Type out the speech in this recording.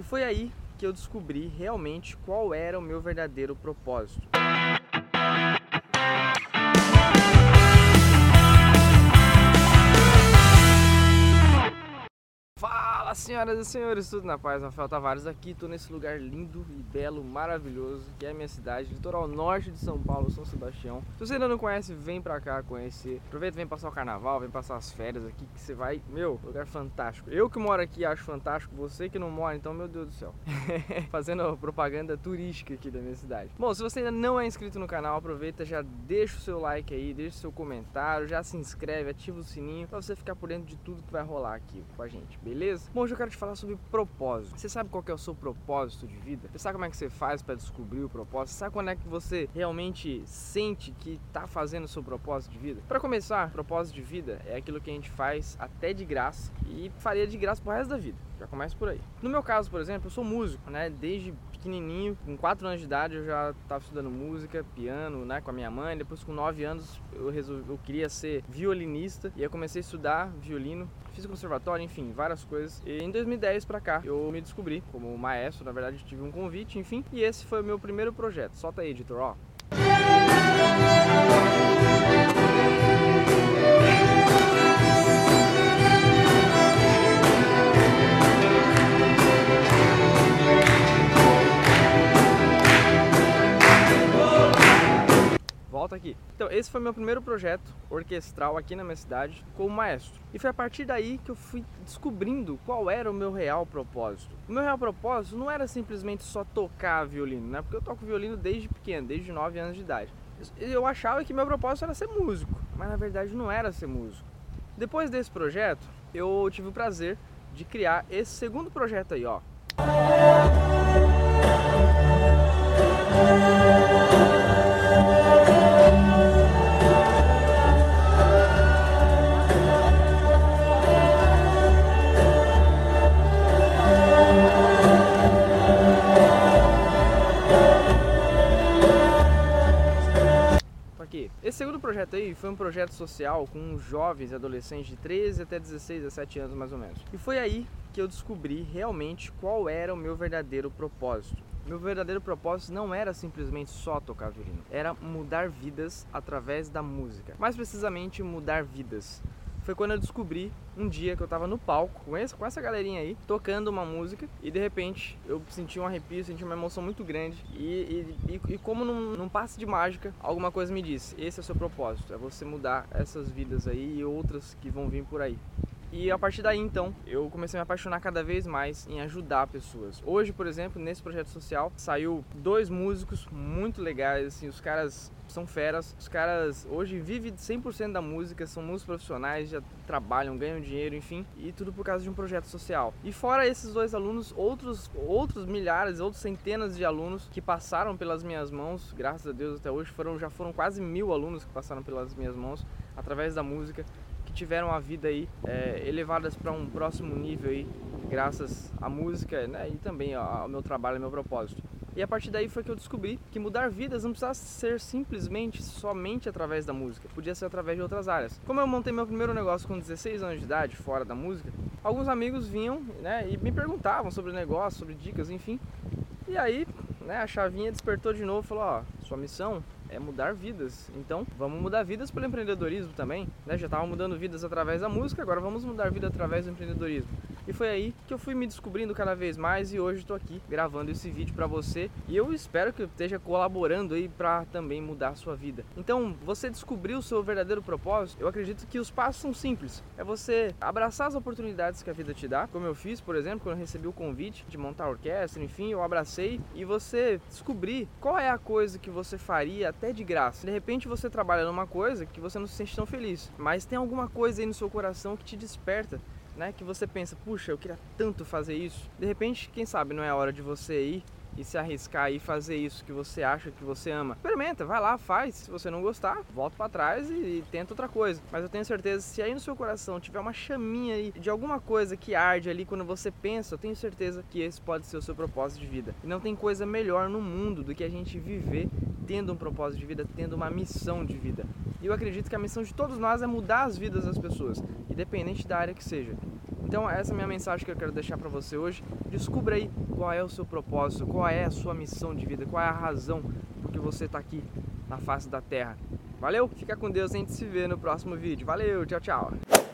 E foi aí que eu descobri realmente qual era o meu verdadeiro propósito. Fala senhoras e senhores, tudo na paz? Rafael Tavares aqui, tô nesse lugar lindo e belo, maravilhoso, que é a minha cidade, litoral norte de São Paulo, São Sebastião. Se você ainda não conhece, vem pra cá conhecer. Aproveita, vem passar o carnaval, vem passar as férias aqui, que você vai, meu, lugar fantástico. Eu que moro aqui acho fantástico, você que não mora, então, meu Deus do céu. Fazendo propaganda turística aqui da minha cidade. Bom, se você ainda não é inscrito no canal, aproveita, já deixa o seu like aí, deixa o seu comentário, já se inscreve, ativa o sininho, pra você ficar por dentro de tudo que vai rolar aqui com a gente, beleza? beleza? Bom, hoje eu quero te falar sobre propósito. Você sabe qual é o seu propósito de vida? Você sabe como é que você faz para descobrir o propósito? Você sabe quando é que você realmente sente que está fazendo o seu propósito de vida? Para começar, propósito de vida é aquilo que a gente faz até de graça e faria de graça pro resto da vida. Já começa por aí. No meu caso, por exemplo, eu sou músico, né? Desde pequenininho, com 4 anos de idade, eu já estava estudando música, piano, né, com a minha mãe. Depois, com 9 anos, eu resolvi, eu queria ser violinista e eu comecei a estudar violino. Fiz conservatório, enfim, várias coisas. E em 2010 para cá, eu me descobri como maestro. Na verdade, tive um convite, enfim. E esse foi o meu primeiro projeto. Solta aí, editor, ó. Aqui. Então, esse foi meu primeiro projeto orquestral aqui na minha cidade como maestro. E foi a partir daí que eu fui descobrindo qual era o meu real propósito. O meu real propósito não era simplesmente só tocar violino, né? Porque eu toco violino desde pequeno, desde 9 anos de idade. Eu achava que meu propósito era ser músico, mas na verdade não era ser músico. Depois desse projeto, eu tive o prazer de criar esse segundo projeto aí, ó. Segundo projeto aí foi um projeto social com jovens e adolescentes de 13 até 16, 17 anos mais ou menos. E foi aí que eu descobri realmente qual era o meu verdadeiro propósito. Meu verdadeiro propósito não era simplesmente só tocar violino, era mudar vidas através da música. Mais precisamente, mudar vidas foi quando eu descobri um dia que eu tava no palco com essa, com essa galerinha aí, tocando uma música e de repente eu senti um arrepio, senti uma emoção muito grande e, e, e, e como num, num, passe de mágica, alguma coisa me disse: esse é o seu propósito, é você mudar essas vidas aí e outras que vão vir por aí. E a partir daí, então, eu comecei a me apaixonar cada vez mais em ajudar pessoas. Hoje, por exemplo, nesse projeto social, saiu dois músicos muito legais, assim, os caras são feras. Os caras hoje vivem 100% da música, são músicos profissionais, já trabalham, ganham dinheiro, enfim, e tudo por causa de um projeto social. E fora esses dois alunos, outros outros milhares, outros centenas de alunos que passaram pelas minhas mãos, graças a Deus até hoje foram já foram quase mil alunos que passaram pelas minhas mãos através da música que tiveram a vida aí é, elevadas para um próximo nível aí, graças à música né, e também ao meu trabalho, ao meu propósito. E a partir daí foi que eu descobri que mudar vidas não precisava ser simplesmente somente através da música, podia ser através de outras áreas. Como eu montei meu primeiro negócio com 16 anos de idade, fora da música, alguns amigos vinham né, e me perguntavam sobre o negócio, sobre dicas, enfim. E aí né, a chavinha despertou de novo falou: Ó, sua missão é mudar vidas. Então, vamos mudar vidas pelo empreendedorismo também. Né? Já estava mudando vidas através da música, agora vamos mudar vida através do empreendedorismo. E foi aí que eu fui me descobrindo cada vez mais e hoje estou aqui gravando esse vídeo para você e eu espero que esteja colaborando aí para também mudar a sua vida. Então, você descobriu o seu verdadeiro propósito? Eu acredito que os passos são simples. É você abraçar as oportunidades que a vida te dá, como eu fiz, por exemplo, quando eu recebi o convite de montar a orquestra, enfim, eu abracei e você descobrir qual é a coisa que você faria até de graça. De repente você trabalha numa coisa que você não se sente tão feliz, mas tem alguma coisa aí no seu coração que te desperta né, que você pensa, puxa, eu queria tanto fazer isso. De repente, quem sabe não é a hora de você ir e se arriscar e fazer isso que você acha que você ama. Experimenta, vai lá, faz. Se você não gostar, volta para trás e, e, tenta outra coisa. Mas eu tenho certeza, se aí no seu coração tiver uma chaminha de alguma coisa que arde ali quando você pensa, eu tenho certeza que esse pode ser o seu propósito de vida. E não tem coisa melhor no mundo do que a gente viver tendo um propósito de vida, tendo uma missão de vida. E eu acredito que a missão de todos nós é mudar as vidas das pessoas, independente da área que seja. Então essa é a minha mensagem que eu quero deixar para você hoje. Descubra aí qual é o seu propósito, qual é a sua missão de vida, qual é a razão por que você está aqui na face da Terra. Valeu? Fica com Deus, a gente se vê no próximo vídeo. Valeu, tchau, tchau.